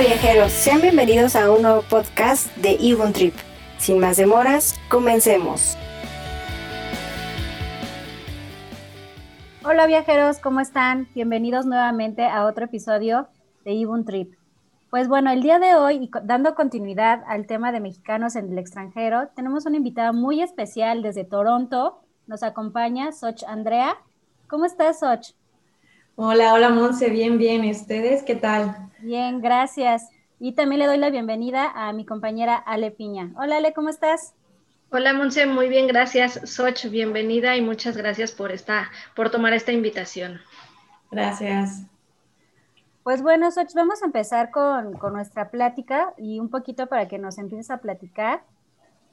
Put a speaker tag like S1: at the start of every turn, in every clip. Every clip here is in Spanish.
S1: Hola viajeros, sean bienvenidos a un nuevo podcast de Ibon Trip. Sin más demoras, comencemos.
S2: Hola viajeros, ¿cómo están? Bienvenidos nuevamente a otro episodio de Ibon Trip. Pues bueno, el día de hoy, dando continuidad al tema de mexicanos en el extranjero, tenemos una invitada muy especial desde Toronto. Nos acompaña Soch Andrea. ¿Cómo estás, Soch?
S3: Hola, hola Monse, bien, bien. ¿Y ustedes qué tal?
S2: Bien, gracias. Y también le doy la bienvenida a mi compañera Ale Piña. Hola Ale, ¿cómo estás?
S4: Hola Monse, muy bien, gracias. Soch, bienvenida y muchas gracias por esta, por tomar esta invitación.
S3: Gracias.
S2: Pues bueno, Soch, vamos a empezar con, nuestra plática y un poquito para que nos empieces a platicar.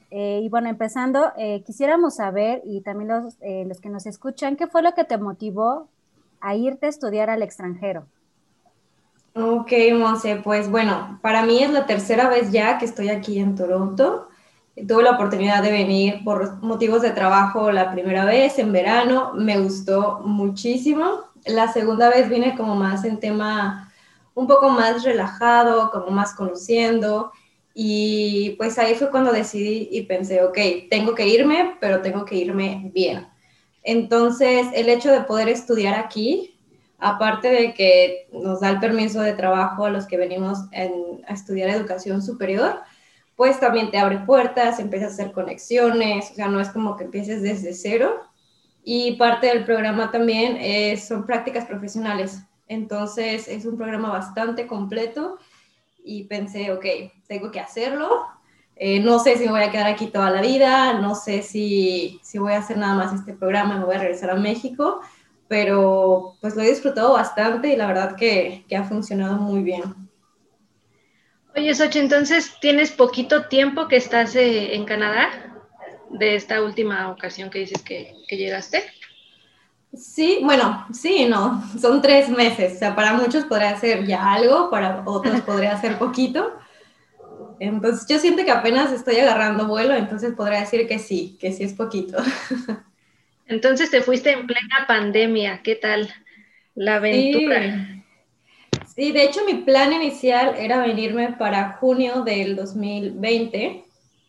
S2: Eh, y bueno, empezando, eh, quisiéramos saber, y también los, eh, los que nos escuchan, ¿qué fue lo que te motivó a irte a estudiar al extranjero?
S3: Ok, Monse, pues bueno, para mí es la tercera vez ya que estoy aquí en Toronto. Tuve la oportunidad de venir por motivos de trabajo la primera vez en verano, me gustó muchísimo. La segunda vez vine como más en tema un poco más relajado, como más conociendo. Y pues ahí fue cuando decidí y pensé, ok, tengo que irme, pero tengo que irme bien. Entonces, el hecho de poder estudiar aquí, aparte de que nos da el permiso de trabajo a los que venimos a estudiar educación superior, pues también te abre puertas, empiezas a hacer conexiones, o sea, no es como que empieces desde cero. Y parte del programa también son prácticas profesionales. Entonces, es un programa bastante completo y pensé, ok, tengo que hacerlo, eh, no sé si me voy a quedar aquí toda la vida, no sé si, si voy a hacer nada más este programa me voy a regresar a México, pero pues lo he disfrutado bastante y la verdad que, que ha funcionado muy bien.
S4: Oye, Sochi, entonces tienes poquito tiempo que estás eh, en Canadá de esta última ocasión que dices que, que llegaste.
S3: Sí, bueno, sí, no, son tres meses, o sea, para muchos podría ser ya algo, para otros podría ser poquito, entonces yo siento que apenas estoy agarrando vuelo, entonces podría decir que sí, que sí es poquito.
S4: Entonces te fuiste en plena pandemia, ¿qué tal la aventura?
S3: Sí. de hecho mi plan inicial era venirme para junio del 2020,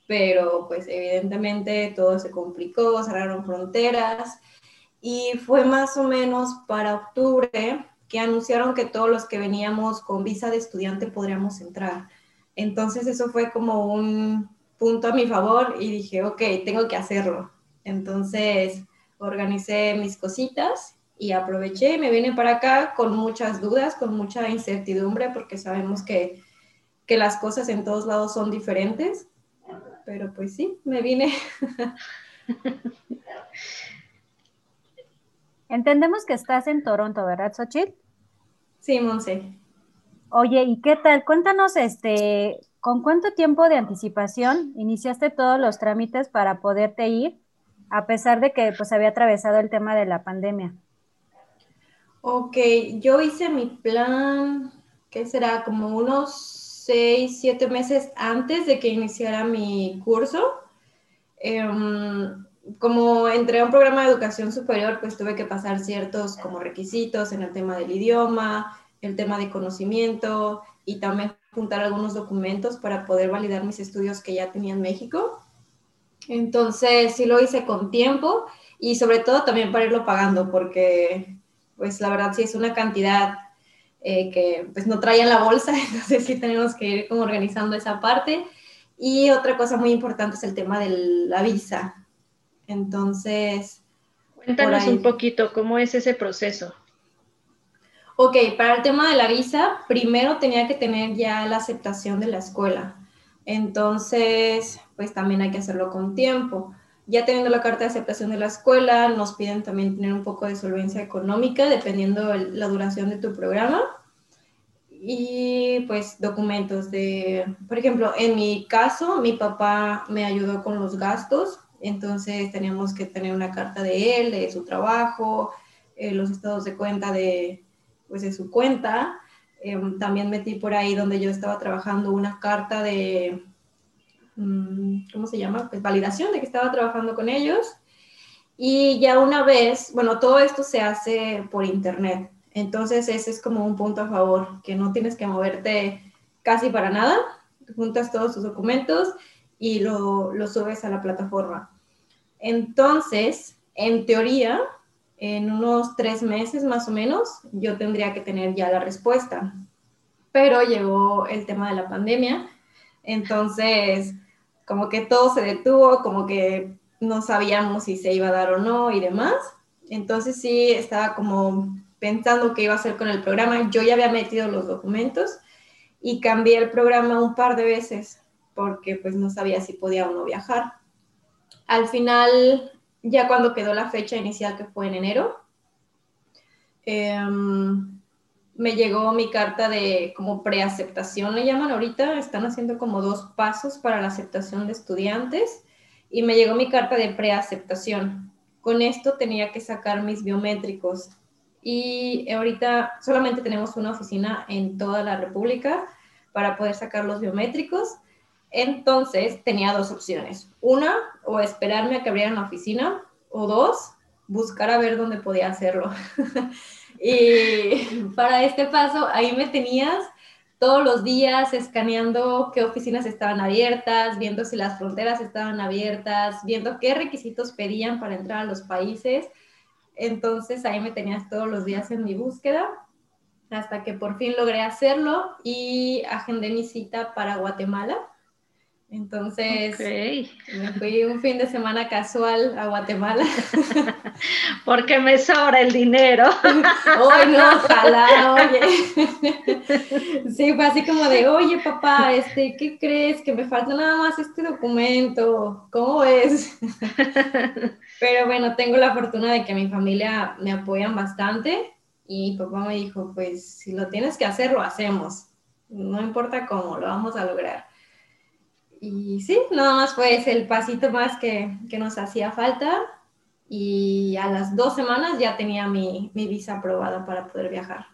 S3: pero pues evidentemente todo se complicó, cerraron fronteras y fue más o menos para octubre que anunciaron que todos los que veníamos con visa de estudiante podríamos entrar. Entonces eso fue como un punto a mi favor y dije, ok, tengo que hacerlo. Entonces organicé mis cositas y aproveché y me vine para acá con muchas dudas, con mucha incertidumbre, porque sabemos que, que las cosas en todos lados son diferentes. Pero pues sí, me vine.
S2: Entendemos que estás en Toronto, ¿verdad, Xochitl?
S3: Sí, Monse.
S2: Oye, ¿y qué tal? Cuéntanos, este, ¿con cuánto tiempo de anticipación iniciaste todos los trámites para poderte ir, a pesar de que pues había atravesado el tema de la pandemia?
S3: Ok, yo hice mi plan, ¿qué será? Como unos seis, siete meses antes de que iniciara mi curso. Em, como entré a un programa de educación superior, pues tuve que pasar ciertos como requisitos en el tema del idioma, el tema de conocimiento y también juntar algunos documentos para poder validar mis estudios que ya tenía en México. Entonces, sí lo hice con tiempo y sobre todo también para irlo pagando, porque pues la verdad sí es una cantidad eh, que pues no traía en la bolsa, entonces sí tenemos que ir como organizando esa parte. Y otra cosa muy importante es el tema de la visa. Entonces...
S4: Cuéntanos un poquito, ¿cómo es ese proceso?
S3: Ok, para el tema de la visa, primero tenía que tener ya la aceptación de la escuela. Entonces, pues también hay que hacerlo con tiempo. Ya teniendo la carta de aceptación de la escuela, nos piden también tener un poco de solvencia económica, dependiendo la duración de tu programa. Y pues documentos de, por ejemplo, en mi caso, mi papá me ayudó con los gastos, entonces teníamos que tener una carta de él, de su trabajo, eh, los estados de cuenta de, pues de su cuenta. Em, también metí por ahí donde yo estaba trabajando una carta de, ¿cómo se llama? Pues validación de que estaba trabajando con ellos. Y ya una vez, bueno, todo esto se hace por internet. Entonces ese es como un punto a favor, que no tienes que moverte casi para nada, juntas todos tus documentos y lo, lo subes a la plataforma. Entonces, en teoría, en unos tres meses más o menos, yo tendría que tener ya la respuesta. Pero llegó el tema de la pandemia, entonces como que todo se detuvo, como que no sabíamos si se iba a dar o no y demás. Entonces sí, estaba como pensando qué iba a hacer con el programa. Yo ya había metido los documentos y cambié el programa un par de veces porque pues no sabía si podía o no viajar. Al final, ya cuando quedó la fecha inicial que fue en enero, em, me llegó mi carta de como preaceptación, le llaman ahorita, están haciendo como dos pasos para la aceptación de estudiantes y me llegó mi carta de preaceptación. Con esto tenía que sacar mis biométricos y ahorita solamente tenemos una oficina en toda la República para poder sacar los biométricos. Entonces tenía dos opciones. Una, o esperarme a que abrieran la oficina, o dos, buscar a ver dónde podía hacerlo. y para este paso, ahí me tenías todos los días escaneando qué oficinas estaban abiertas, viendo si las fronteras estaban abiertas, viendo qué requisitos pedían para entrar a los países. Entonces ahí me tenías todos los días en mi búsqueda hasta que por fin logré hacerlo y agendé mi cita para Guatemala. Entonces me fui un fin de semana casual a Guatemala.
S4: Porque me sobra el dinero.
S3: Hoy no, ojalá, oye. Sí, fue así como de, oye papá, este, ¿qué crees? Que me falta nada más este documento. ¿Cómo es? Pero bueno, tengo la fortuna de que mi familia me apoyan bastante y papá me dijo, pues si lo tienes que hacer, lo hacemos. No importa cómo, lo vamos a lograr. Y sí, nada más fue el pasito más que, que, nos hacía falta. Y a las dos semanas ya tenía mi, mi visa aprobada para poder viajar.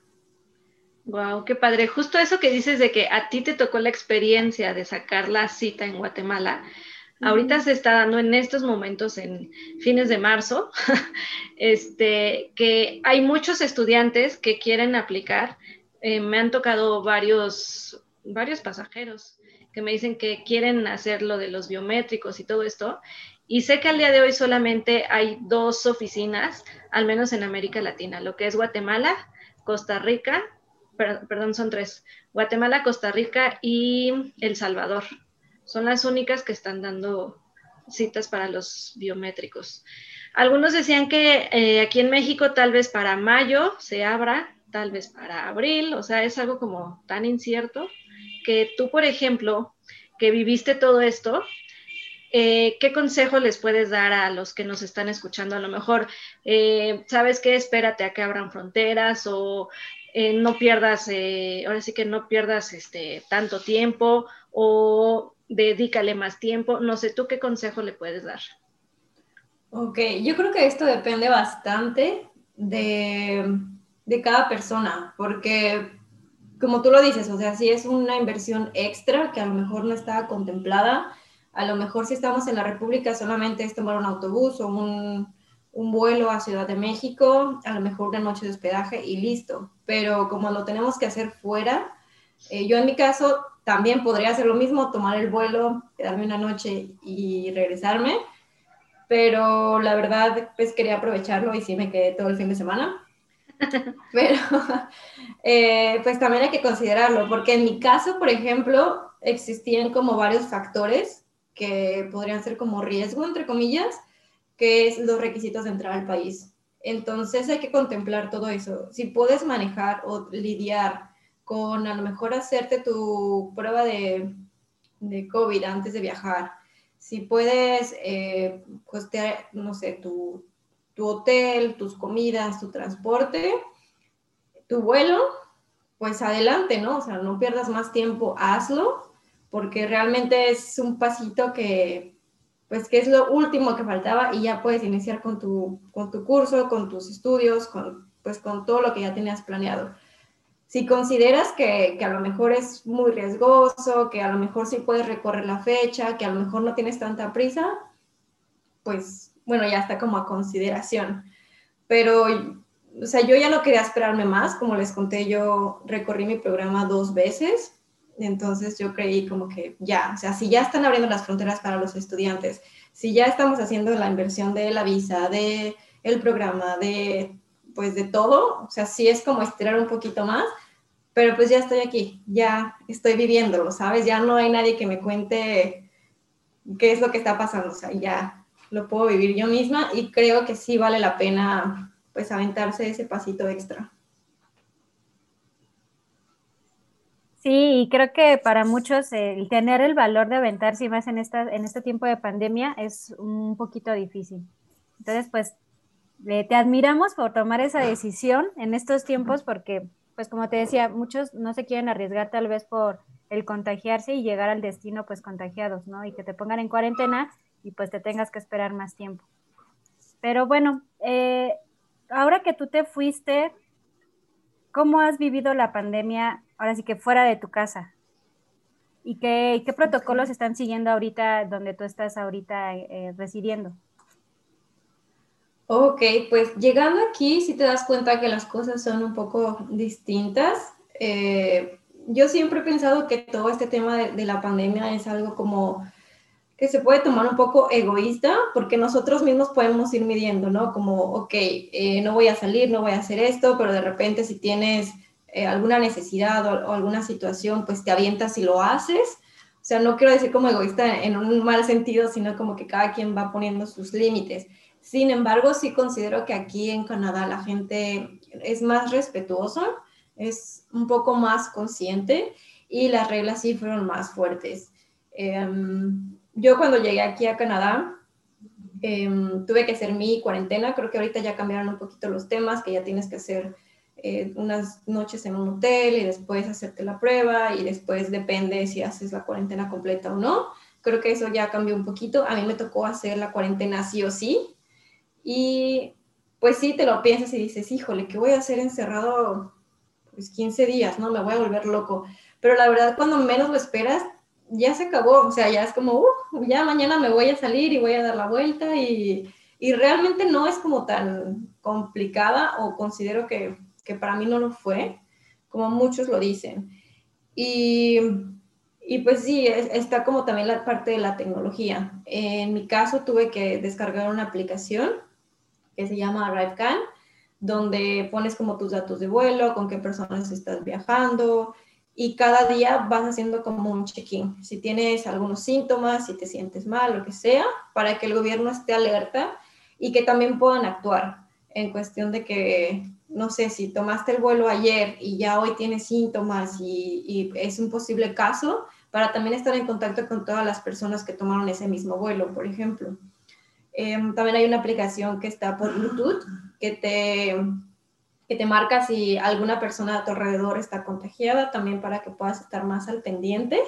S4: Wow, qué padre. Justo eso que dices de que a ti te tocó la experiencia de sacar la cita en Guatemala. Ahorita se está dando en estos momentos, en fines de marzo, este, que hay muchos estudiantes que quieren aplicar. Eh, me han tocado varios, varios pasajeros que me dicen que quieren hacer lo de los biométricos y todo esto. Y sé que al día de hoy solamente hay dos oficinas, al menos en América Latina, lo que es Guatemala, Costa Rica, perdón, son tres, Guatemala, Costa Rica y El Salvador. Son las únicas que están dando citas para los biométricos. Algunos decían que eh, aquí en México tal vez para mayo se abra, tal vez para abril, o sea, es algo como tan incierto que tú, por ejemplo, que viviste todo esto, eh, ¿qué consejo les puedes dar a los que nos están escuchando? A lo mejor, eh, ¿sabes qué? Espérate a que abran fronteras o eh, no pierdas, ahora sí que no pierdas este, tanto tiempo o dedícale más tiempo. No sé, ¿tú qué consejo le puedes dar?
S3: Ok, yo creo que esto depende bastante de, de cada persona, porque como tú lo dices, o sea, si es una inversión extra que a lo mejor no estaba contemplada, a lo mejor si estamos en la República solamente es tomar un autobús o un, vuelo a Ciudad de México, a lo mejor una noche de hospedaje y listo. Pero como lo tenemos que hacer fuera, eh, yo en mi caso también podría hacer lo mismo, tomar el vuelo, quedarme una noche y regresarme, pero la verdad pues quería aprovecharlo y sí me quedé todo el fin de semana. Pero eh, pues también hay que considerarlo, porque en mi caso, por ejemplo, existían como varios factores que podrían ser como riesgo, entre comillas, que es los requisitos de entrar al país. Entonces hay que contemplar todo eso. Si puedes manejar o lidiar con a lo mejor hacerte tu prueba de, de COVID antes de viajar, si puedes eh, costear, no sé, tu, tu hotel, tus comidas, tu transporte, tu vuelo, pues adelante, ¿no? O sea, no pierdas más tiempo, hazlo, porque realmente es un pasito que, pues que es lo último que faltaba y ya puedes iniciar con tu, con tu curso, con tus estudios, con, pues con todo lo que ya tenías planeado. Si consideras que, que a lo mejor es muy riesgoso, que a lo mejor sí puedes recorrer la fecha, que a lo mejor no tienes tanta prisa, pues bueno, ya está como a consideración. Pero, o sea, yo ya no quería esperarme más, como les conté, yo recorrí mi programa dos veces Entonces yo creí como que ya, o sea, si ya están abriendo las fronteras para los estudiantes, si ya estamos haciendo la inversión de la visa, de el programa, de pues de todo, o sea, sí es como estirar un poquito más, pero pues ya estoy aquí, ya estoy viviéndolo, ¿sabes? Ya no hay nadie que me cuente qué es lo que está pasando, o sea, ya lo puedo vivir yo misma y creo que sí vale la pena pues aventarse ese pasito extra.
S2: Sí, y creo que para muchos el tener el valor de aventarse y más en, esta, en este tiempo de pandemia es un poquito difícil. Entonces, pues, te admiramos por tomar esa decisión en estos tiempos porque, pues, como te decía, muchos no se quieren arriesgar tal vez por el contagiarse y llegar al destino, pues, contagiados, ¿no? Y que te pongan en cuarentena y pues te tengas que esperar más tiempo. Pero bueno, eh, ahora que tú te fuiste, ¿cómo has vivido la pandemia ahora sí que fuera de tu casa. ¿Y qué, qué protocolos están siguiendo ahorita donde tú estás ahorita eh, residiendo?
S3: Ok, pues llegando aquí si te das cuenta que las cosas son un poco distintas. Eh, yo siempre he pensado que todo este tema de, la pandemia es algo como que se puede tomar un poco egoísta porque nosotros mismos podemos ir midiendo, ¿no? Como, ok, eh, no voy a salir, no voy a hacer esto, pero de repente si tienes eh, alguna necesidad o, alguna situación, pues te avientas y lo haces. O sea, no quiero decir como egoísta en un mal sentido, sino como que cada quien va poniendo sus límites. Sin embargo, sí considero que aquí en Canadá la gente es más respetuosa, es un poco más consciente y las reglas sí fueron más fuertes. Em, yo cuando llegué aquí a Canadá, em, tuve que hacer mi cuarentena, creo que ahorita ya cambiaron un poquito los temas, que ya tienes que hacer eh, unas noches en un hotel y después hacerte la prueba y después depende si haces la cuarentena completa o no. Creo que eso ya cambió un poquito. A mí me tocó hacer la cuarentena sí o sí. Y pues sí, te lo piensas y dices, híjole, ¿qué voy a hacer encerrado pues 15 días? No, me voy a volver loco. Pero la verdad, cuando menos lo esperas, ya se acabó. O sea, ya es como, ya mañana me voy a salir y voy a dar la vuelta y, y realmente no es como tan complicada o considero que que para mí no lo fue, como muchos lo dicen. Y, y pues sí, está como también la parte de la tecnología. En mi caso tuve que descargar una aplicación que se llama ArriveCan, donde pones como tus datos de vuelo, con qué personas estás viajando, y cada día vas haciendo como un check-in. Si tienes algunos síntomas, si te sientes mal, lo que sea, para que el gobierno esté alerta y que también puedan actuar en cuestión de que no sé, si tomaste el vuelo ayer y ya hoy tienes síntomas y, es un posible caso, para también estar en contacto con todas las personas que tomaron ese mismo vuelo, por ejemplo. Em, también hay una aplicación que está por Bluetooth que te, que te marca si alguna persona a tu alrededor está contagiada, también para que puedas estar más al pendiente.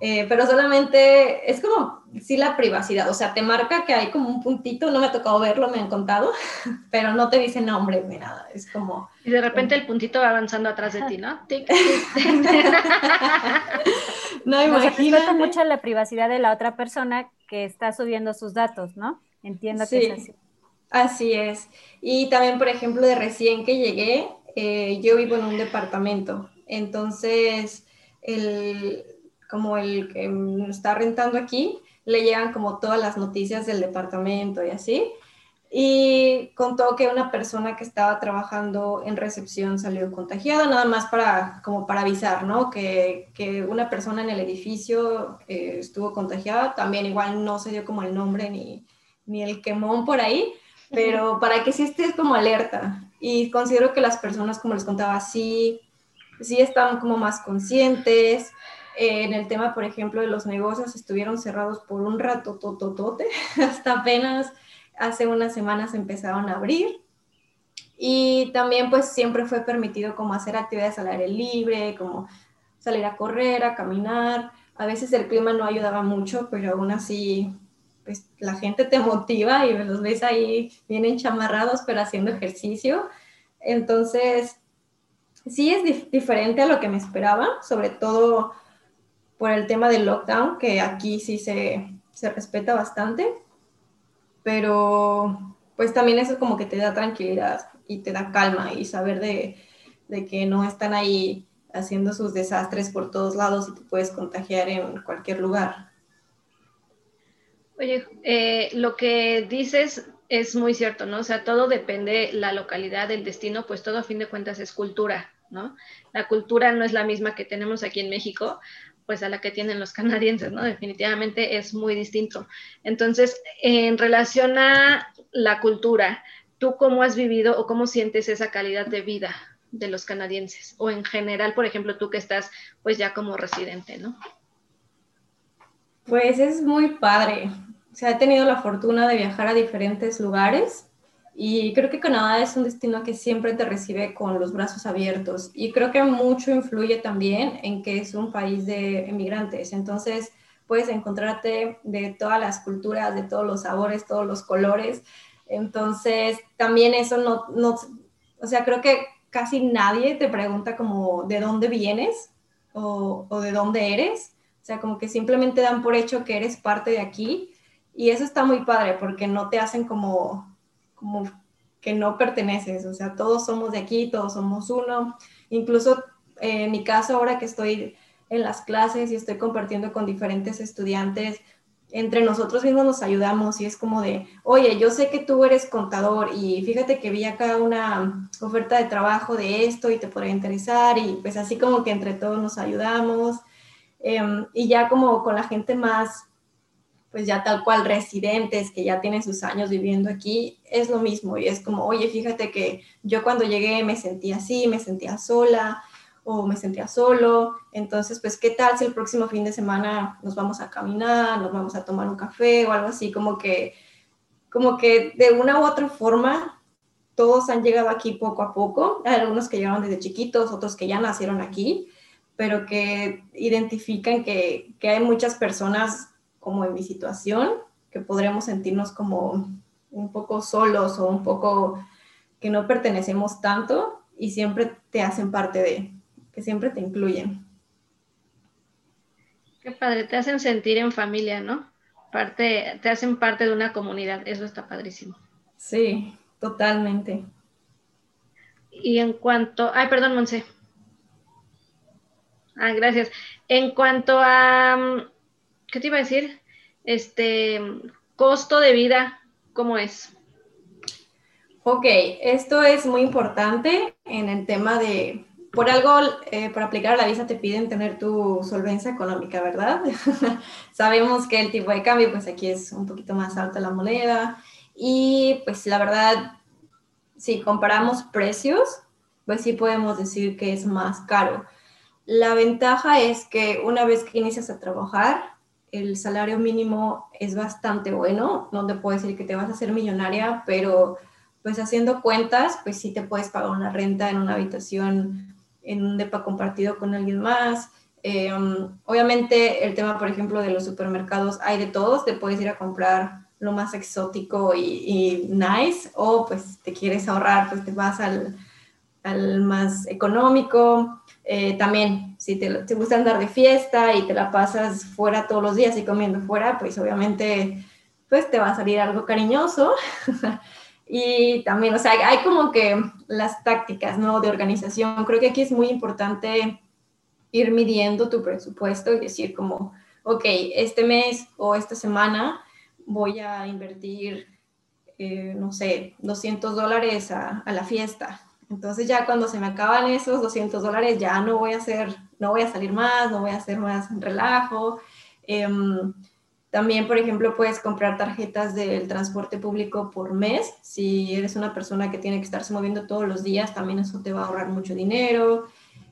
S3: Eh, pero solamente es como, sí, la privacidad, o sea, te marca que hay como un puntito, no me ha tocado verlo, me han contado, pero no te dice nombre ni nada, es como...
S4: Y de repente el puntito va avanzando atrás de ti, ¿no?
S2: no, imagínate. mucho la privacidad de la otra persona que está subiendo sus datos, ¿no? Entiendo que es así.
S3: Así es. Y también, por ejemplo, de recién que llegué, eh, yo vivo en un departamento, entonces el como el que está rentando aquí, le llegan como todas las noticias del departamento y así. Y contó que una persona que estaba trabajando en recepción salió contagiada, nada más para, como para avisar, ¿no? Que, que una persona en el edificio eh, estuvo contagiada, también igual no se dio como el nombre ni, ni el quemón por ahí, pero para que sí estés como alerta. Y considero que las personas, como les contaba, sí, sí están como más conscientes, en el tema, por ejemplo, de los negocios estuvieron cerrados por un rato, tototote, hasta apenas hace unas semanas empezaron a abrir. Y también pues siempre fue permitido como hacer actividades al aire libre, como salir a correr, a caminar. A veces el clima no ayudaba mucho, pero aún así pues la gente te motiva y los ves ahí bien chamarrados, pero haciendo ejercicio. Entonces, sí es diferente a lo que me esperaba, sobre todo por el tema del lockdown, que aquí sí se, se respeta bastante, pero pues también eso como que te da tranquilidad y te da calma y saber de, de que no están ahí haciendo sus desastres por todos lados y te puedes contagiar en cualquier lugar.
S4: Oye, eh, lo que dices es muy cierto, ¿no? O sea, todo depende la localidad, el destino, pues todo a fin de cuentas es cultura, ¿no? La cultura no es la misma que tenemos aquí en México, pues a la que tienen los canadienses, ¿no? Definitivamente es muy distinto. Entonces, en relación a la cultura, ¿tú cómo has vivido o cómo sientes esa calidad de vida de los canadienses? O en general, por ejemplo, tú que estás pues ya como residente, ¿no?
S3: Pues es muy padre. O sea, he tenido la fortuna de viajar a diferentes lugares y creo que Canadá es un destino que siempre te recibe con los brazos abiertos. Y creo que mucho influye también en que es un país de emigrantes. Entonces, puedes encontrarte de todas las culturas, de todos los sabores, todos los colores. Entonces, también eso no, no o sea, creo que casi nadie te pregunta como de dónde vienes o, o de dónde eres. O sea, como que simplemente dan por hecho que eres parte de aquí. Y eso está muy padre porque no te hacen como como que no perteneces, o sea, todos somos de aquí, todos somos uno. Incluso eh, en mi caso, ahora que estoy en las clases y estoy compartiendo con diferentes estudiantes, entre nosotros mismos nos ayudamos y es como de, oye, yo sé que tú eres contador y fíjate que vi acá una oferta de trabajo de esto y te podría interesar y pues así como que entre todos nos ayudamos. Em, y ya como con la gente más pues ya tal cual residentes que ya tienen sus años viviendo aquí, es lo mismo. Y es como, oye, fíjate que yo cuando llegué me sentía así, me sentía sola o me sentía solo, entonces pues qué tal si el próximo fin de semana nos vamos a caminar, nos vamos a tomar un café o algo así, como que, como que de una u otra forma todos han llegado aquí poco a poco, hay algunos que llegaron desde chiquitos, otros que ya nacieron aquí, pero que identifican que, que hay muchas personas como en mi situación, que podremos sentirnos como un poco solos o un poco que no pertenecemos tanto y siempre te hacen parte de, que siempre te incluyen.
S4: Qué padre, te hacen sentir en familia, ¿no? Parte, te hacen parte de una comunidad, eso está padrísimo.
S3: Sí, totalmente.
S4: Y en cuanto, ay, perdón, Monse. Ah, gracias. En cuanto a ¿qué te iba a decir? Este, costo de vida, ¿cómo es?
S3: Ok, esto es muy importante en el tema de, por algo, eh, para aplicar la visa te piden tener tu solvencia económica, ¿verdad? Sabemos que el tipo de cambio, pues aquí es un poquito más alta la moneda y pues la verdad, si comparamos precios, pues sí podemos decir que es más caro. La ventaja es que una vez que inicias a trabajar, el salario mínimo es bastante bueno, no te puedo decir que te vas a hacer millonaria, pero pues haciendo cuentas, pues sí te puedes pagar una renta en una habitación, en un depa compartido con alguien más. Eh, obviamente el tema, por ejemplo, de los supermercados, hay de todos, te puedes ir a comprar lo más exótico y, nice, o pues te quieres ahorrar, pues te vas al, al más económico. Eh, también, si te, te, gusta andar de fiesta y te la pasas fuera todos los días y comiendo fuera, pues obviamente pues te va a salir algo cariñoso. y también, o sea, hay como que las tácticas, ¿no? De organización. Creo que aquí es muy importante ir midiendo tu presupuesto y decir como, ok, este mes o esta semana voy a invertir, eh, no sé, 200 dólares a, a la fiesta entonces ya cuando se me acaban esos 200 dólares, ya no voy a hacer, no voy a salir más, no voy a hacer más relajo. Em, también, por ejemplo, puedes comprar tarjetas del transporte público por mes. Si eres una persona que tiene que estarse moviendo todos los días, también eso te va a ahorrar mucho dinero.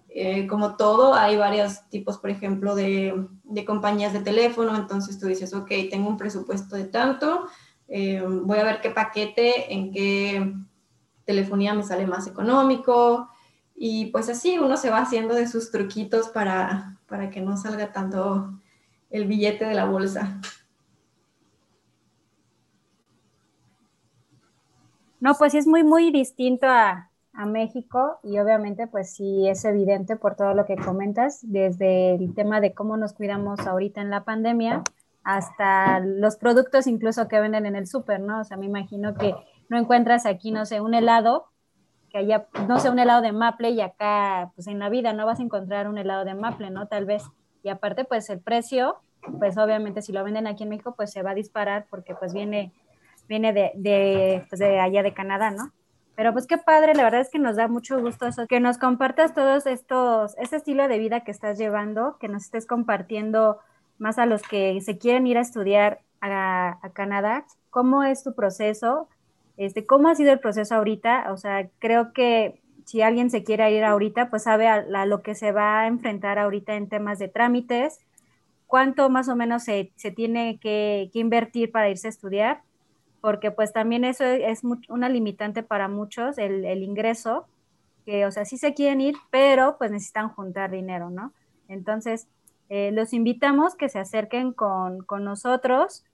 S3: Eh, como todo, hay varios tipos, por ejemplo, de, de, compañías de teléfono. Entonces tú dices, ok, tengo un presupuesto de tanto, em, voy a ver qué paquete, en qué telefonía me sale más económico y pues así uno se va haciendo de sus truquitos para, para que no salga tanto el billete de la bolsa.
S2: No, pues sí es muy, muy distinto a, a, México y obviamente pues sí es evidente por todo lo que comentas, desde el tema de cómo nos cuidamos ahorita en la pandemia hasta los productos incluso que venden en el súper, ¿no? O sea, me imagino que no encuentras aquí, no sé, un helado que haya, no sé, un helado de maple y acá, pues en la vida no vas a encontrar un helado de maple, ¿no? Tal vez. Y aparte, pues el precio, pues obviamente si lo venden aquí en México, pues se va a disparar porque pues viene, viene de, de, pues de allá de Canadá, ¿no? Pero pues qué padre, la verdad es que nos da mucho gusto eso, que nos compartas todos estos, ese estilo de vida que estás llevando, que nos estés compartiendo más a los que se quieren ir a estudiar a, Canadá. ¿Cómo es tu proceso? Este, ¿Cómo ha sido el proceso ahorita? O sea, creo que si alguien se quiere ir ahorita, pues sabe a, lo que se va a enfrentar ahorita en temas de trámites, cuánto más o menos se, se tiene que, que invertir para irse a estudiar porque pues también eso es una limitante para muchos, el, ingreso, que o sea, sí se quieren ir, pero pues necesitan juntar dinero, ¿no? Entonces, eh, los invitamos que se acerquen con, nosotros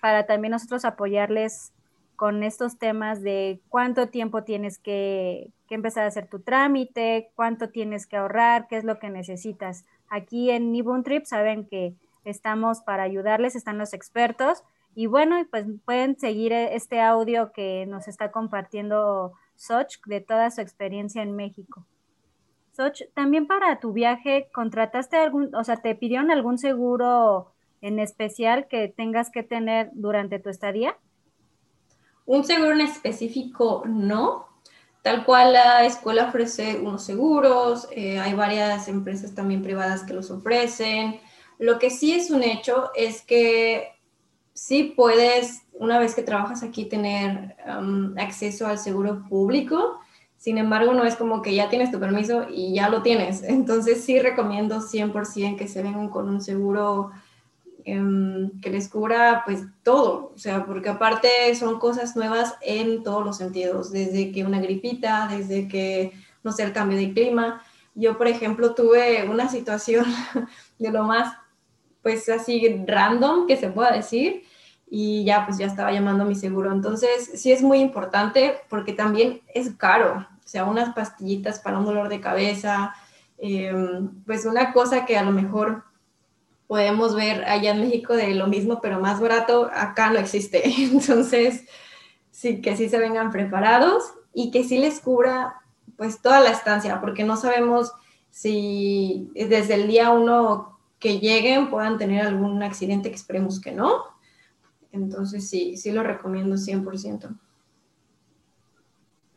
S2: para también nosotros apoyarles con estos temas de cuánto tiempo tienes que, empezar a hacer tu trámite, cuánto tienes que ahorrar, qué es lo que necesitas. Aquí en Nibun Trip saben que estamos para ayudarles, están los expertos y bueno, pues pueden seguir e, este audio que nos está compartiendo Soch de toda su experiencia en México. Soch, también para tu viaje, ¿contrataste algún, o sea, te pidieron algún seguro en especial que tengas que tener durante tu estadía?
S3: Un seguro en específico no. Tal cual la escuela ofrece unos seguros, eh, hay varias empresas también privadas que los ofrecen. Lo que sí es un hecho es que sí puedes, una vez que trabajas aquí, tener um, acceso al seguro público. Sin embargo, no es como que ya tienes tu permiso y ya lo tienes. Entonces sí recomiendo 100% que se vengan con un seguro em, que les cubra pues todo. O sea, porque aparte son cosas nuevas en todos los sentidos. Desde que una gripita, desde que, no sé, el cambio de clima. Yo, por ejemplo, tuve una situación de lo más pues así random que se pueda decir y ya pues ya estaba llamando a mi seguro. Entonces sí es muy importante porque también es caro, o sea, unas pastillitas para un dolor de cabeza, em, pues una cosa que a lo mejor podemos ver allá en México de lo mismo pero más barato, acá no existe. Entonces sí que sí se vengan preparados y que sí les cubra pues toda la estancia porque no sabemos si desde el día uno que lleguen puedan tener algún accidente que esperemos que no. Entonces sí, sí lo recomiendo 100%.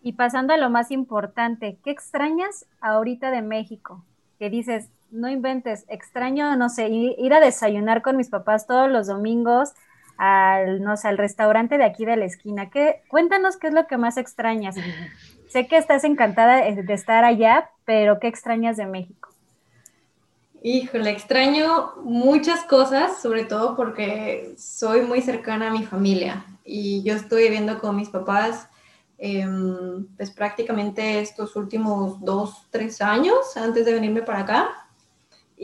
S2: Y pasando a lo más importante, ¿qué extrañas ahorita de México? Que dices, no inventes, extraño, no sé, ir a desayunar con mis papás todos los domingos al, no sé, al restaurante de aquí de la esquina. ¿Qué, cuéntanos qué es lo que más extrañas. sé que estás encantada de estar allá, pero ¿qué extrañas de México?
S3: Híjole, extraño muchas cosas, sobre todo porque soy muy cercana a mi familia y yo estoy viviendo con mis papás em, pues prácticamente estos últimos dos, tres años antes de venirme para acá.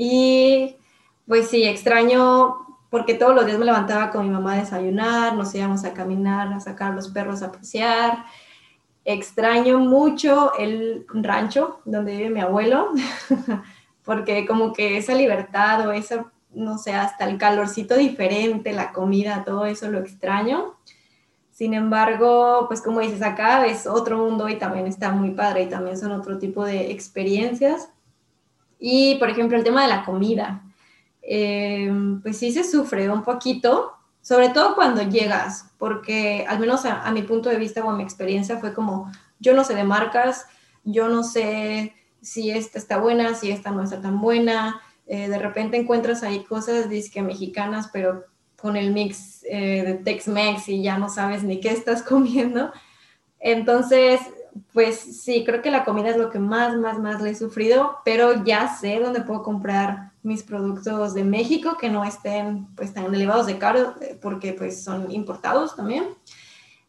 S3: Y pues sí, extraño porque todos los días me levantaba con mi mamá a desayunar, nos íbamos a caminar, a sacar los perros a pasear. Extraño mucho el rancho donde vive mi abuelo. porque como que esa libertad o esa, no sé, hasta el calorcito diferente, la comida, todo eso lo extraño. Sin embargo, pues como dices, acá es otro mundo y también está muy padre y también son otro tipo de experiencias. Y, por ejemplo, el tema de la comida, eh, pues sí se sufre un poquito, sobre todo cuando llegas, porque al menos a, mi punto de vista o a mi experiencia fue como, yo no sé de marcas, yo no sé si esta está buena, si esta no está tan buena. Eh, de repente encuentras ahí cosas disque mexicanas, pero con el mix eh, de Tex-Mex y ya no sabes ni qué estás comiendo. Entonces, pues sí, creo que la comida es lo que más, más, más le he sufrido, pero ya sé dónde puedo comprar mis productos de México que no estén pues tan elevados de caro eh, porque pues son importados también.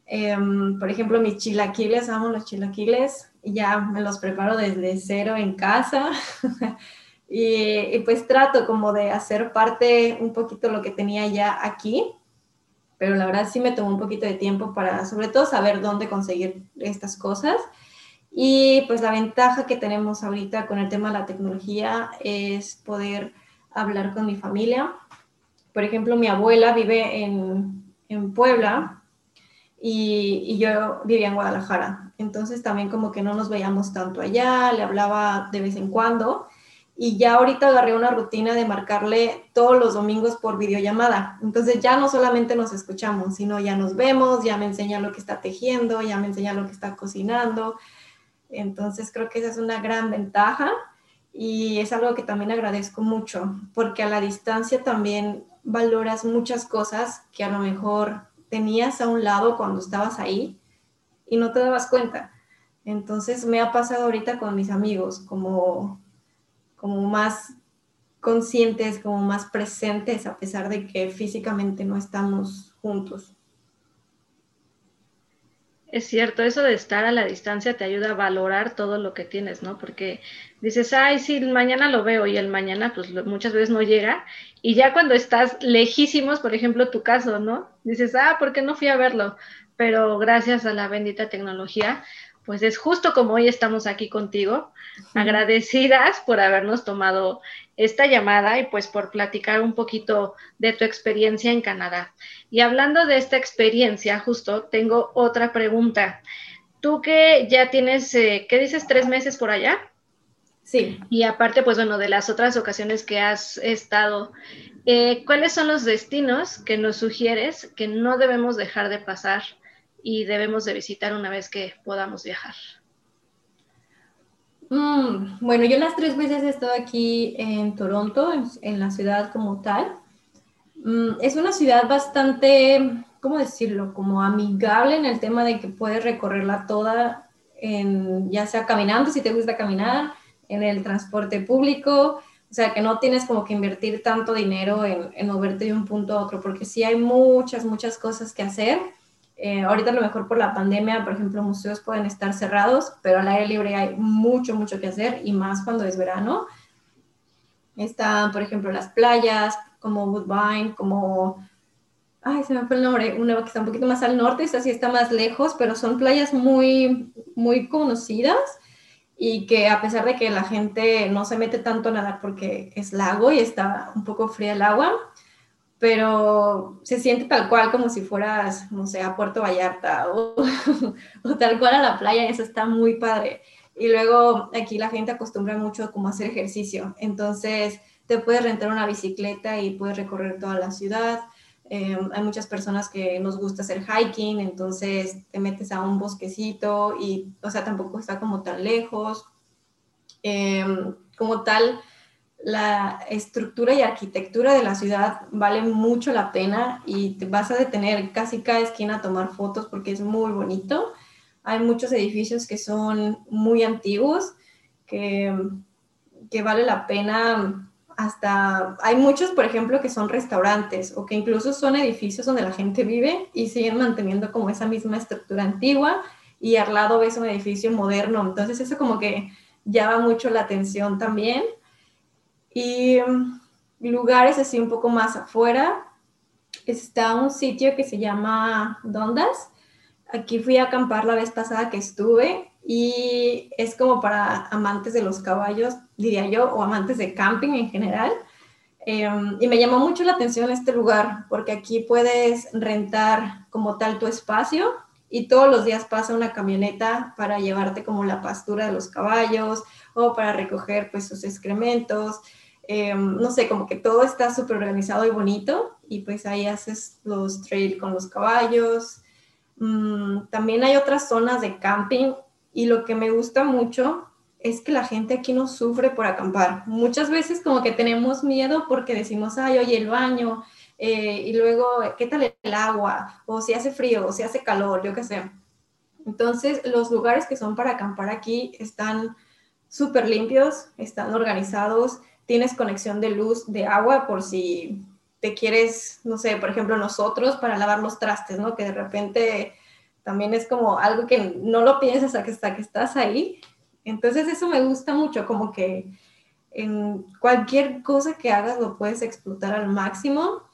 S3: Em, por ejemplo, mis chilaquiles, amo los chilaquiles, ya me los preparo desde cero en casa y, pues trato como de hacer parte un poquito lo que tenía ya aquí, pero la verdad sí me tomó un poquito de tiempo para sobre todo saber dónde conseguir estas cosas. Y pues la ventaja que tenemos ahorita con el tema de la tecnología es poder hablar con mi familia. Por ejemplo, mi abuela vive en, en Puebla y, y, yo vivía en Guadalajara. entonces también como que no nos veíamos tanto allá, le hablaba de vez en cuando y ya ahorita agarré una rutina de marcarle todos los domingos por videollamada. Entonces ya no solamente nos escuchamos, sino ya nos vemos, ya me enseña lo que está tejiendo, ya me enseña lo que está cocinando. Entonces creo que esa es una gran ventaja y es algo que también agradezco mucho, porque a la distancia también valoras muchas cosas que a lo mejor tenías a un lado cuando estabas ahí y no te dabas cuenta. Entonces me ha pasado ahorita con mis amigos, como como más conscientes, como más presentes, a pesar de que físicamente no estamos juntos.
S4: Es cierto, eso de estar a la distancia te ayuda a valorar todo lo que tienes, ¿no? Porque dices, ay, sí, mañana lo veo y el mañana pues muchas veces no llega. Y ya cuando estás lejísimos, por ejemplo, tu caso, ¿no? Dices, ah, ¿por qué no fui a verlo? Pero gracias a la bendita tecnología, pues es justo como hoy estamos aquí contigo, agradecidas por habernos tomado esta llamada y pues por platicar un poquito de tu experiencia en Canadá. Y hablando de esta experiencia, justo tengo otra pregunta. Tú que ya tienes, eh, ¿qué dices? ¿Tres meses por allá?
S3: Sí.
S4: Y aparte, pues bueno, de las otras ocasiones que has estado, eh, ¿cuáles son los destinos que nos sugieres que no debemos dejar de pasar y debemos de visitar una vez que podamos viajar?
S3: Mm, bueno, yo las tres veces he estado aquí en Toronto, en, la ciudad como tal. Mm, es una ciudad bastante, ¿cómo decirlo? Como amigable en el tema de que puedes recorrerla toda, ya sea caminando, si te gusta caminar, en el transporte público, o sea, que no tienes como que invertir tanto dinero en, en moverte de un punto a otro, porque sí hay muchas, muchas cosas que hacer eh, ahorita a lo mejor por la pandemia, por ejemplo, museos pueden estar cerrados, pero al aire libre hay mucho, mucho que hacer y más cuando es verano. Están, por ejemplo, las playas como Woodbine, como... Ay, se me fue el nombre, una que está un poquito más al norte, esta sí está más lejos, pero son playas muy, muy conocidas y que a pesar de que la gente no se mete tanto a nadar porque es lago y está un poco fría el agua, pero se siente tal cual como si fueras, no sé, a Puerto Vallarta o, tal cual a la playa, eso está muy padre. Y luego aquí la gente acostumbra mucho como a hacer ejercicio, entonces te puedes rentar una bicicleta y puedes recorrer toda la ciudad. Em, hay muchas personas que nos gusta hacer hiking, entonces te metes a un bosquecito y, o sea, tampoco está como tan lejos. Em, como tal, la estructura y arquitectura de la ciudad vale mucho la pena y te vas a detener casi cada esquina a tomar fotos porque es muy bonito. Hay muchos edificios que son muy antiguos, que, que vale la pena hasta, hay muchos, por ejemplo, que son restaurantes o que incluso son edificios donde la gente vive y siguen manteniendo como esa misma estructura antigua y al lado ves un edificio moderno. Entonces eso como que llama mucho la atención también. Y mm, lugares así un poco más afuera, está un sitio que se llama Dondas. Aquí fui a acampar la vez pasada que estuve y es como para amantes de los caballos, diría yo, o amantes de camping en general. Em, y me llamó mucho la atención este lugar porque aquí puedes rentar como tal tu espacio y todos los días pasa una camioneta para llevarte como la pastura de los caballos o para recoger pues sus excrementos. Em, no sé, como que todo está súper organizado y bonito y pues ahí haces los trails con los caballos. Mm, también hay otras zonas de camping y lo que me gusta mucho es que la gente aquí no sufre por acampar. Muchas veces como que tenemos miedo porque decimos, ay, oye, el baño, eh, y luego, ¿qué tal el agua? O si hace frío, o si hace calor, yo qué sé. Entonces, los lugares que son para acampar aquí están súper limpios, están organizados tienes conexión de luz, de agua, por si te quieres, no sé, por ejemplo, nosotros para lavar los trastes, ¿no? Que de repente también es como algo que no lo piensas hasta que estás ahí. Entonces eso me gusta mucho, como que en cualquier cosa que hagas lo puedes explotar al máximo.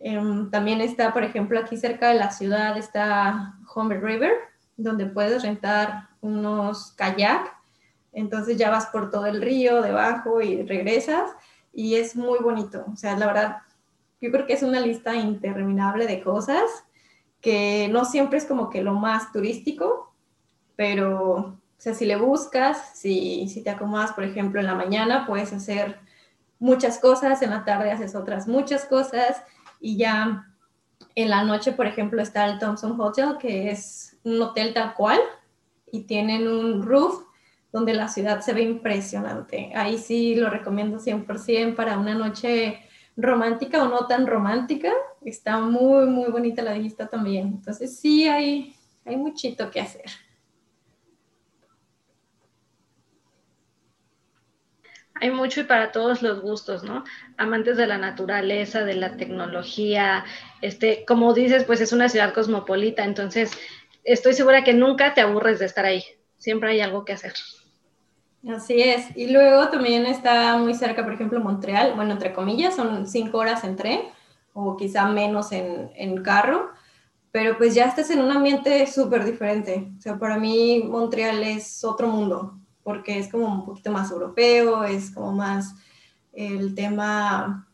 S3: Em, también está, por ejemplo, aquí cerca de la ciudad está Homer River, donde puedes rentar unos kayak entonces ya vas por todo el río debajo y regresas y es muy bonito. O sea, la verdad, yo creo que es una lista interminable de cosas que no siempre es como que lo más turístico, pero, o sea, si le buscas, si, si te acomodas, por ejemplo, en la mañana, puedes hacer muchas cosas, en la tarde haces otras muchas cosas y ya en la noche, por ejemplo, está el Thompson Hotel, que es un hotel tal cual y tienen un roof donde la ciudad se ve impresionante. Ahí sí lo recomiendo 100% para una noche romántica o no tan romántica. Está muy, muy bonita la vista también. Entonces sí hay, hay muchito que hacer.
S4: hay mucho y para todos los gustos, ¿no? Amantes de la naturaleza, de la tecnología, este, como dices, pues es una ciudad cosmopolita, entonces estoy segura que nunca te aburres de estar ahí, siempre hay algo que hacer.
S3: Así es, y luego también está muy cerca, por ejemplo, Montreal, bueno, entre comillas, son cinco horas en tren o quizá menos en, en carro, pero pues ya estás en un ambiente súper diferente. O sea, para mí Montreal es otro mundo porque es como un poquito más europeo, es como más el tema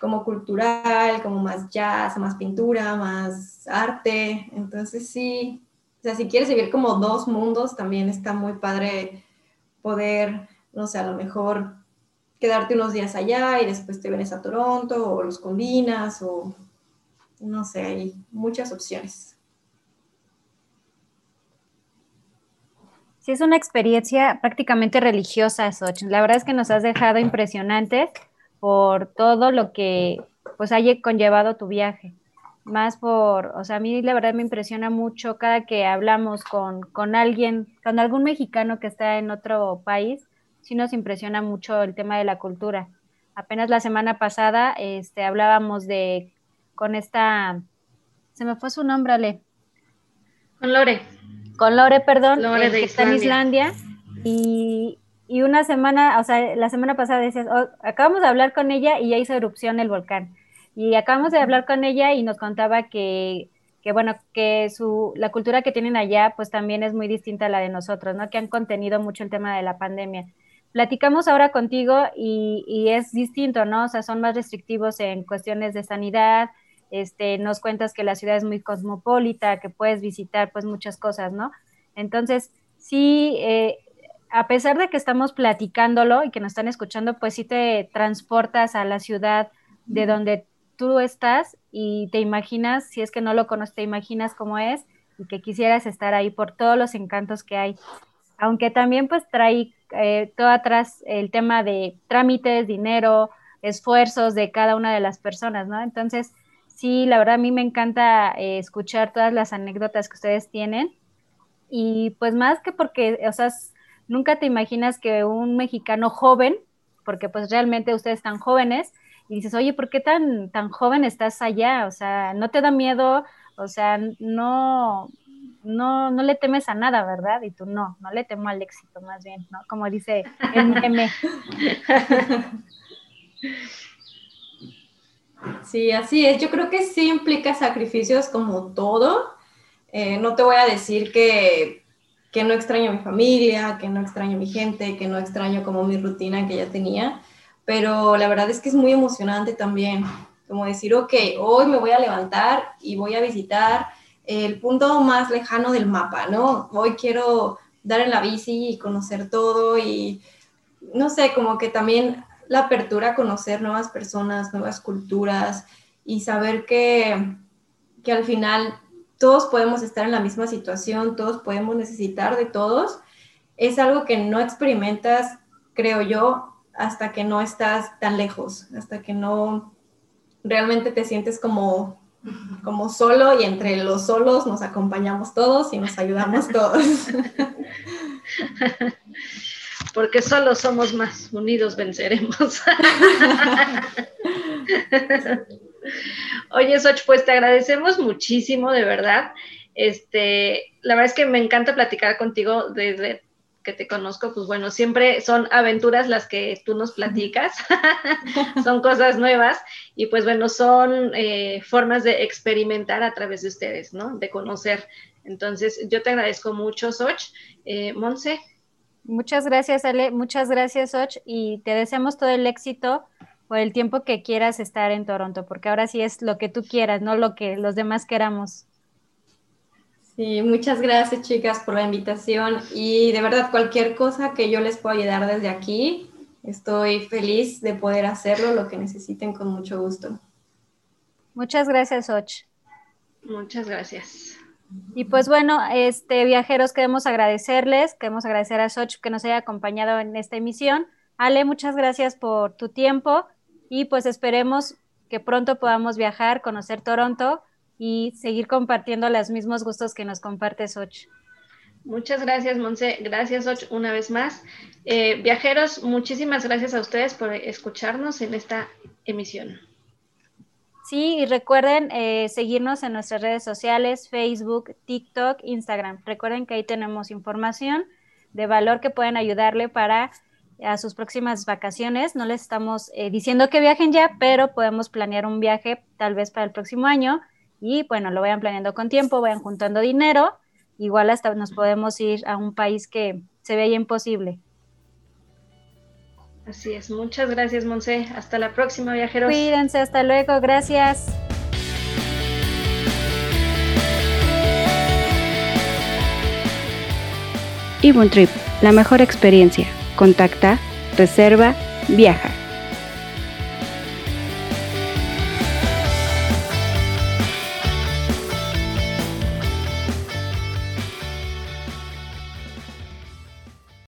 S3: como cultural, como más jazz, más pintura, más arte. Entonces sí, o sea, si quieres vivir como dos mundos, también está muy padre poder, no sé, a lo mejor quedarte unos días allá y después te vienes a Toronto o los combinas o no sé, hay muchas opciones.
S2: Sí, es una experiencia prácticamente religiosa, Soch. La verdad es que nos has dejado impresionantes por todo lo que pues haya conllevado tu viaje. Más por, o sea, a mí la verdad me impresiona mucho cada que hablamos con, con alguien, con algún mexicano que está en otro país, sí nos impresiona mucho el tema de la cultura. Apenas la semana pasada este, hablábamos de, con esta, se me fue su nombre, Ale.
S4: Con Lore
S2: con Lore, perdón, Lore de está en Islandia. Y, y, una semana, o sea, la semana pasada decías, oh, acabamos de hablar con ella y ya hizo erupción el volcán. Y acabamos de hablar con ella y nos contaba que, que bueno, que su, la cultura que tienen allá, pues también es muy distinta a la de nosotros, ¿no? Que han contenido mucho el tema de la pandemia. Platicamos ahora contigo y, y es distinto, ¿no? O sea, son más restrictivos en cuestiones de sanidad, este, nos cuentas que la ciudad es muy cosmopolita, que puedes visitar pues muchas cosas, ¿no? Entonces, sí, eh, a pesar de que estamos platicándolo y que nos están escuchando, pues sí te transportas a la ciudad de donde tú estás y te imaginas, si es que no lo conoces, te imaginas cómo es y que quisieras estar ahí por todos los encantos que hay. Aunque también pues trae eh, todo atrás el tema de trámites, dinero, esfuerzos de cada una de las personas, ¿no? Entonces, sí, la verdad a mí me encanta eh, escuchar todas las anécdotas que ustedes tienen y pues más que porque, o sea, nunca te imaginas que un mexicano joven, porque pues realmente ustedes están jóvenes, y dices, oye, ¿por qué tan, tan joven estás allá? O sea, no te da miedo, o sea, no, no, no le temes a nada, ¿verdad? Y tú no, no le temo al éxito, más bien, ¿no? Como dice el meme.
S3: Sí, así es. Yo creo que sí implica sacrificios como todo. Eh, no te voy a decir que, que, no extraño a mi familia, que no extraño a mi gente, que no extraño como mi rutina que ya tenía, pero la verdad es que es muy emocionante también, como decir, ok, hoy me voy a levantar y voy a visitar el punto más lejano del mapa, ¿no? Hoy quiero dar en la bici y conocer todo y no sé, como que también la apertura a conocer nuevas personas, nuevas culturas y saber que, que al final todos podemos estar en la misma situación, todos podemos necesitar de todos, es algo que no experimentas, creo yo, hasta que no estás tan lejos, hasta que no realmente te sientes como, como solo y entre los solos nos acompañamos todos y nos ayudamos todos.
S4: porque solo somos más unidos venceremos. Oye, Soch, pues te agradecemos muchísimo, de verdad. Este, la verdad es que me encanta platicar contigo desde que te conozco, pues bueno, siempre son aventuras las que tú nos platicas, son cosas nuevas y pues bueno, son eh, formas de experimentar a través de ustedes, ¿no? De conocer. Entonces, yo te agradezco mucho, Soch. Eh, Monse,
S2: Muchas gracias, Ale. Muchas gracias, Och. Y te deseamos todo el éxito por el tiempo que quieras estar en Toronto, porque ahora sí es lo que tú quieras, no lo que los demás queramos.
S3: Sí, muchas gracias chicas por la invitación y de verdad cualquier cosa que yo les pueda ayudar desde aquí, estoy feliz de poder hacerlo, lo que necesiten con mucho gusto.
S2: Muchas gracias, Och.
S4: Muchas gracias.
S2: Y pues bueno, este viajeros queremos agradecerles, queremos agradecer a Soch que nos haya acompañado en esta emisión. Ale, muchas gracias por tu tiempo y pues esperemos que pronto podamos viajar, conocer Toronto y seguir compartiendo los mismos gustos que nos comparte Soch.
S4: Muchas gracias, Monse. Gracias, Och, una vez más. Eh, viajeros, muchísimas gracias a ustedes por escucharnos en esta emisión.
S2: Sí, y recuerden eh, seguirnos en nuestras redes sociales, Facebook, TikTok, Instagram. Recuerden que ahí tenemos información de valor que pueden ayudarle para a sus próximas vacaciones. No les estamos eh, diciendo que viajen ya, pero podemos planear un viaje tal vez para el próximo año y bueno, lo vayan planeando con tiempo, vayan juntando dinero. Igual hasta nos podemos ir a un país que se veía imposible.
S4: Así es, muchas gracias Monse. Hasta la próxima, viajeros.
S2: Cuídense, hasta luego, gracias.
S1: Trip, la mejor experiencia. Contacta, reserva, viaja.